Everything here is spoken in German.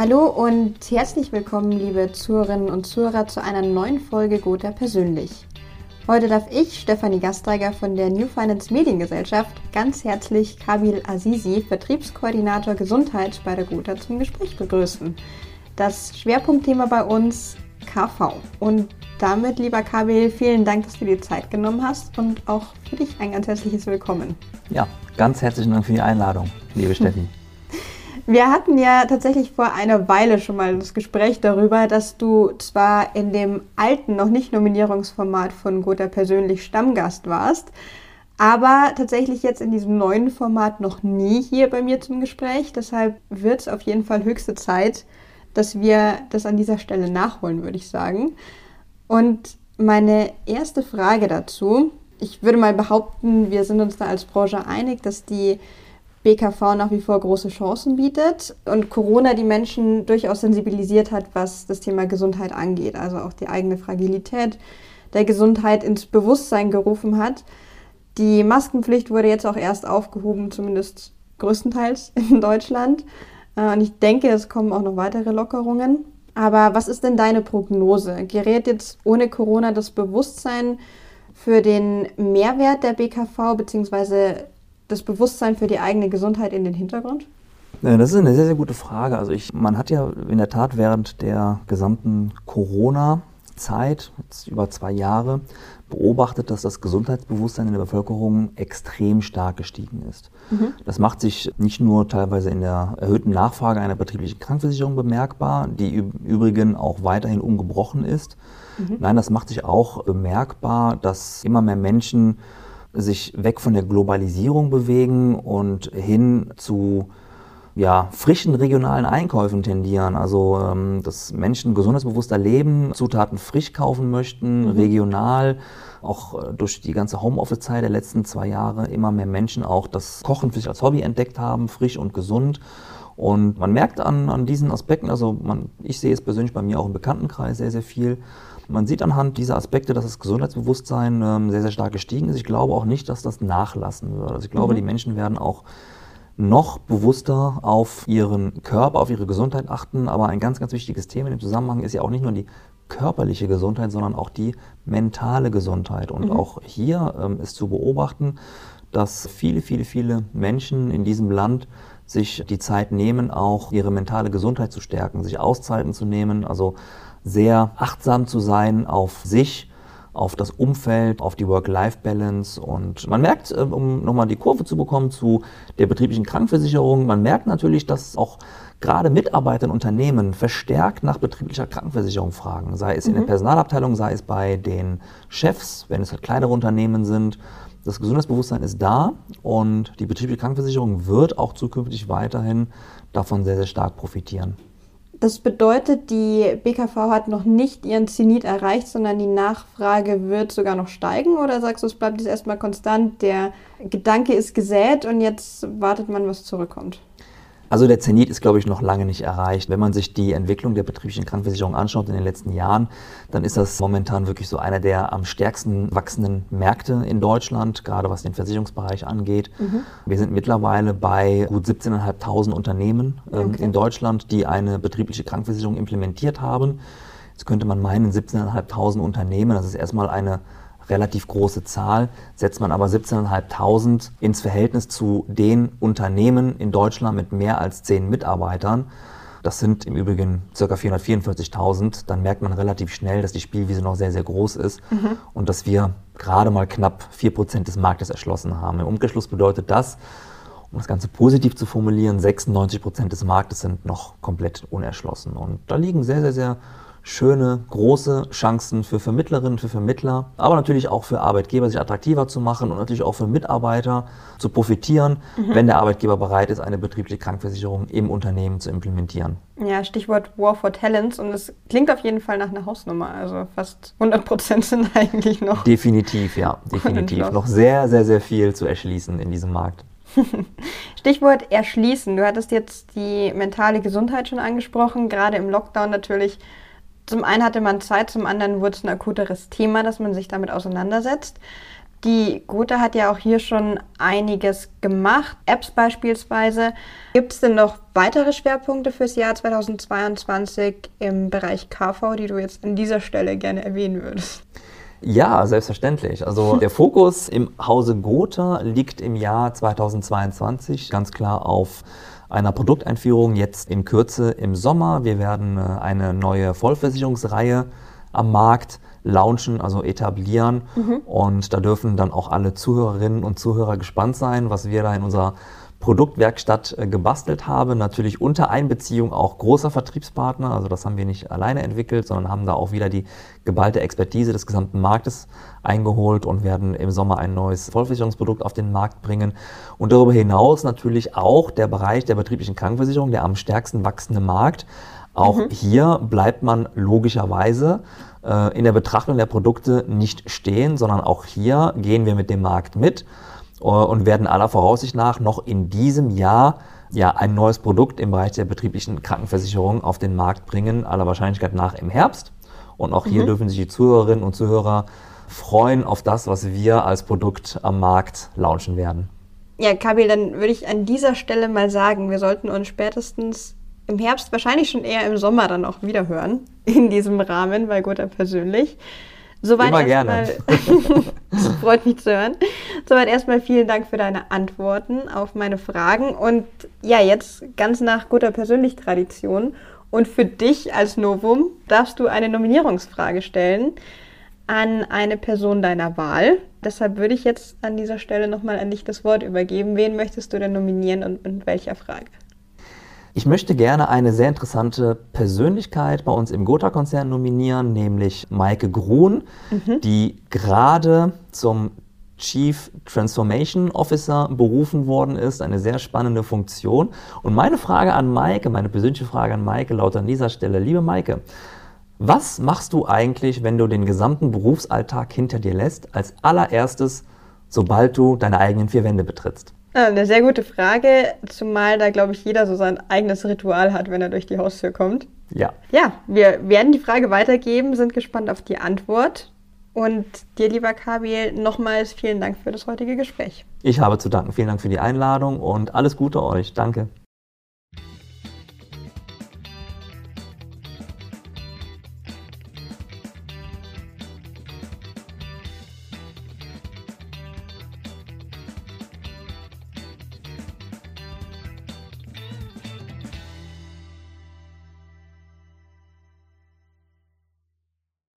Hallo und herzlich willkommen, liebe Zuhörerinnen und Zuhörer, zu einer neuen Folge Gotha Persönlich. Heute darf ich, Stefanie Gasteiger von der New Finance Mediengesellschaft, ganz herzlich Kabil Azizi, Vertriebskoordinator Gesundheit bei der Gotha, zum Gespräch begrüßen. Das Schwerpunktthema bei uns KV. Und damit, lieber Kabil, vielen Dank, dass du dir Zeit genommen hast und auch für dich ein ganz herzliches Willkommen. Ja, ganz herzlichen Dank für die Einladung, liebe Steffi. Wir hatten ja tatsächlich vor einer Weile schon mal das Gespräch darüber, dass du zwar in dem alten, noch nicht Nominierungsformat von Gotha persönlich Stammgast warst, aber tatsächlich jetzt in diesem neuen Format noch nie hier bei mir zum Gespräch. Deshalb wird es auf jeden Fall höchste Zeit, dass wir das an dieser Stelle nachholen, würde ich sagen. Und meine erste Frage dazu, ich würde mal behaupten, wir sind uns da als Branche einig, dass die BKV nach wie vor große Chancen bietet und Corona die Menschen durchaus sensibilisiert hat, was das Thema Gesundheit angeht, also auch die eigene Fragilität der Gesundheit ins Bewusstsein gerufen hat. Die Maskenpflicht wurde jetzt auch erst aufgehoben, zumindest größtenteils in Deutschland. Äh, und ich denke, es kommen auch noch weitere Lockerungen. Aber was ist denn deine Prognose? Gerät jetzt ohne Corona das Bewusstsein für den Mehrwert der BKV bzw das Bewusstsein für die eigene Gesundheit in den Hintergrund? Das ist eine sehr, sehr gute Frage. Also ich, man hat ja in der Tat während der gesamten Corona-Zeit, jetzt über zwei Jahre, beobachtet, dass das Gesundheitsbewusstsein in der Bevölkerung extrem stark gestiegen ist. Mhm. Das macht sich nicht nur teilweise in der erhöhten Nachfrage einer betrieblichen Krankenversicherung bemerkbar, die im Übrigen auch weiterhin ungebrochen ist. Mhm. Nein, das macht sich auch bemerkbar, dass immer mehr Menschen sich weg von der Globalisierung bewegen und hin zu ja, frischen regionalen Einkäufen tendieren. Also, ähm, dass Menschen gesundheitsbewusster leben, Zutaten frisch kaufen möchten, mhm. regional. Auch äh, durch die ganze Homeoffice-Zeit der letzten zwei Jahre immer mehr Menschen auch das Kochen für sich als Hobby entdeckt haben, frisch und gesund. Und man merkt an, an diesen Aspekten, also man, ich sehe es persönlich bei mir auch im Bekanntenkreis sehr, sehr viel, man sieht anhand dieser Aspekte, dass das Gesundheitsbewusstsein ähm, sehr, sehr stark gestiegen ist. Ich glaube auch nicht, dass das nachlassen wird. Also ich glaube, mhm. die Menschen werden auch noch bewusster auf ihren Körper, auf ihre Gesundheit achten. Aber ein ganz, ganz wichtiges Thema in dem Zusammenhang ist ja auch nicht nur die körperliche Gesundheit, sondern auch die mentale Gesundheit. Und mhm. auch hier ähm, ist zu beobachten, dass viele, viele, viele Menschen in diesem Land sich die Zeit nehmen, auch ihre mentale Gesundheit zu stärken, sich Auszeiten zu nehmen. Also sehr achtsam zu sein auf sich, auf das Umfeld, auf die Work-Life-Balance. Und man merkt, äh, um nochmal die Kurve zu bekommen zu der betrieblichen Krankenversicherung, man merkt natürlich, dass auch gerade Mitarbeiter in Unternehmen verstärkt nach betrieblicher Krankenversicherung fragen. Sei es mhm. in der mhm. Personalabteilung, sei es bei den Chefs, wenn es halt kleinere Unternehmen sind. Das Gesundheitsbewusstsein ist da und die betriebliche Krankenversicherung wird auch zukünftig weiterhin davon sehr, sehr stark profitieren. Das bedeutet, die BKV hat noch nicht ihren Zenit erreicht, sondern die Nachfrage wird sogar noch steigen? Oder sagst du, es bleibt jetzt erstmal konstant, der Gedanke ist gesät und jetzt wartet man, was zurückkommt? Also der Zenit ist, glaube ich, noch lange nicht erreicht. Wenn man sich die Entwicklung der betrieblichen Krankenversicherung anschaut in den letzten Jahren, dann ist das momentan wirklich so einer der am stärksten wachsenden Märkte in Deutschland, gerade was den Versicherungsbereich angeht. Mhm. Wir sind mittlerweile bei gut 17.500 Unternehmen ähm, okay. in Deutschland, die eine betriebliche Krankenversicherung implementiert haben. Jetzt könnte man meinen, 17.500 Unternehmen, das ist erstmal eine relativ große Zahl. Setzt man aber 17.500 ins Verhältnis zu den Unternehmen in Deutschland mit mehr als 10 Mitarbeitern, das sind im Übrigen ca. 444.000, dann merkt man relativ schnell, dass die Spielwiese noch sehr, sehr groß ist mhm. und dass wir gerade mal knapp 4% des Marktes erschlossen haben. Im Umkehrschluss bedeutet das, um das Ganze positiv zu formulieren, 96% des Marktes sind noch komplett unerschlossen. Und da liegen sehr, sehr, sehr schöne, große Chancen für Vermittlerinnen, für Vermittler, aber natürlich auch für Arbeitgeber, sich attraktiver zu machen und natürlich auch für Mitarbeiter zu profitieren, mhm. wenn der Arbeitgeber bereit ist, eine betriebliche Krankenversicherung im Unternehmen zu implementieren. Ja, Stichwort War for Talents und es klingt auf jeden Fall nach einer Hausnummer. Also fast 100 Prozent sind eigentlich noch. Definitiv, ja, definitiv. noch sehr, sehr, sehr viel zu erschließen in diesem Markt. Stichwort erschließen. Du hattest jetzt die mentale Gesundheit schon angesprochen, gerade im Lockdown natürlich zum einen hatte man Zeit, zum anderen wurde es ein akuteres Thema, dass man sich damit auseinandersetzt. Die Gotha hat ja auch hier schon einiges gemacht, Apps beispielsweise. Gibt es denn noch weitere Schwerpunkte fürs Jahr 2022 im Bereich KV, die du jetzt an dieser Stelle gerne erwähnen würdest? Ja, selbstverständlich. Also der Fokus im Hause Gotha liegt im Jahr 2022 ganz klar auf einer Produkteinführung jetzt in Kürze im Sommer. Wir werden äh, eine neue Vollversicherungsreihe am Markt launchen, also etablieren. Mhm. Und da dürfen dann auch alle Zuhörerinnen und Zuhörer gespannt sein, was wir da in unserer Produktwerkstatt äh, gebastelt haben. Natürlich unter Einbeziehung auch großer Vertriebspartner. Also das haben wir nicht alleine entwickelt, sondern haben da auch wieder die geballte Expertise des gesamten Marktes eingeholt und werden im Sommer ein neues Vollversicherungsprodukt auf den Markt bringen. Und darüber hinaus natürlich auch der Bereich der betrieblichen Krankenversicherung, der am stärksten wachsende Markt. Auch mhm. hier bleibt man logischerweise äh, in der Betrachtung der Produkte nicht stehen, sondern auch hier gehen wir mit dem Markt mit und werden aller Voraussicht nach noch in diesem Jahr ja, ein neues Produkt im Bereich der betrieblichen Krankenversicherung auf den Markt bringen, aller Wahrscheinlichkeit nach im Herbst. Und auch hier mhm. dürfen sich die Zuhörerinnen und Zuhörer freuen auf das, was wir als Produkt am Markt launchen werden. Ja, Kabil, dann würde ich an dieser Stelle mal sagen, wir sollten uns spätestens im Herbst, wahrscheinlich schon eher im Sommer dann auch wieder hören, in diesem Rahmen, bei Gotha persönlich. Soweit Immer gerne. freut mich zu hören. Soweit erstmal vielen Dank für deine Antworten auf meine Fragen. Und ja, jetzt ganz nach guter persönlich Tradition. Und für dich als Novum darfst du eine Nominierungsfrage stellen an eine Person deiner Wahl. Deshalb würde ich jetzt an dieser Stelle nochmal an dich das Wort übergeben. Wen möchtest du denn nominieren und mit welcher Frage? Ich möchte gerne eine sehr interessante Persönlichkeit bei uns im Gotha-Konzern nominieren, nämlich Maike Grun, mhm. die gerade zum Chief Transformation Officer berufen worden ist. Eine sehr spannende Funktion. Und meine Frage an Maike, meine persönliche Frage an Maike lautet an dieser Stelle, liebe Maike, was machst du eigentlich, wenn du den gesamten Berufsalltag hinter dir lässt, als allererstes, sobald du deine eigenen vier Wände betrittst? Eine sehr gute Frage, zumal da, glaube ich, jeder so sein eigenes Ritual hat, wenn er durch die Haustür kommt. Ja. Ja, wir werden die Frage weitergeben, sind gespannt auf die Antwort. Und dir, lieber Kabil, nochmals vielen Dank für das heutige Gespräch. Ich habe zu danken. Vielen Dank für die Einladung und alles Gute euch. Danke.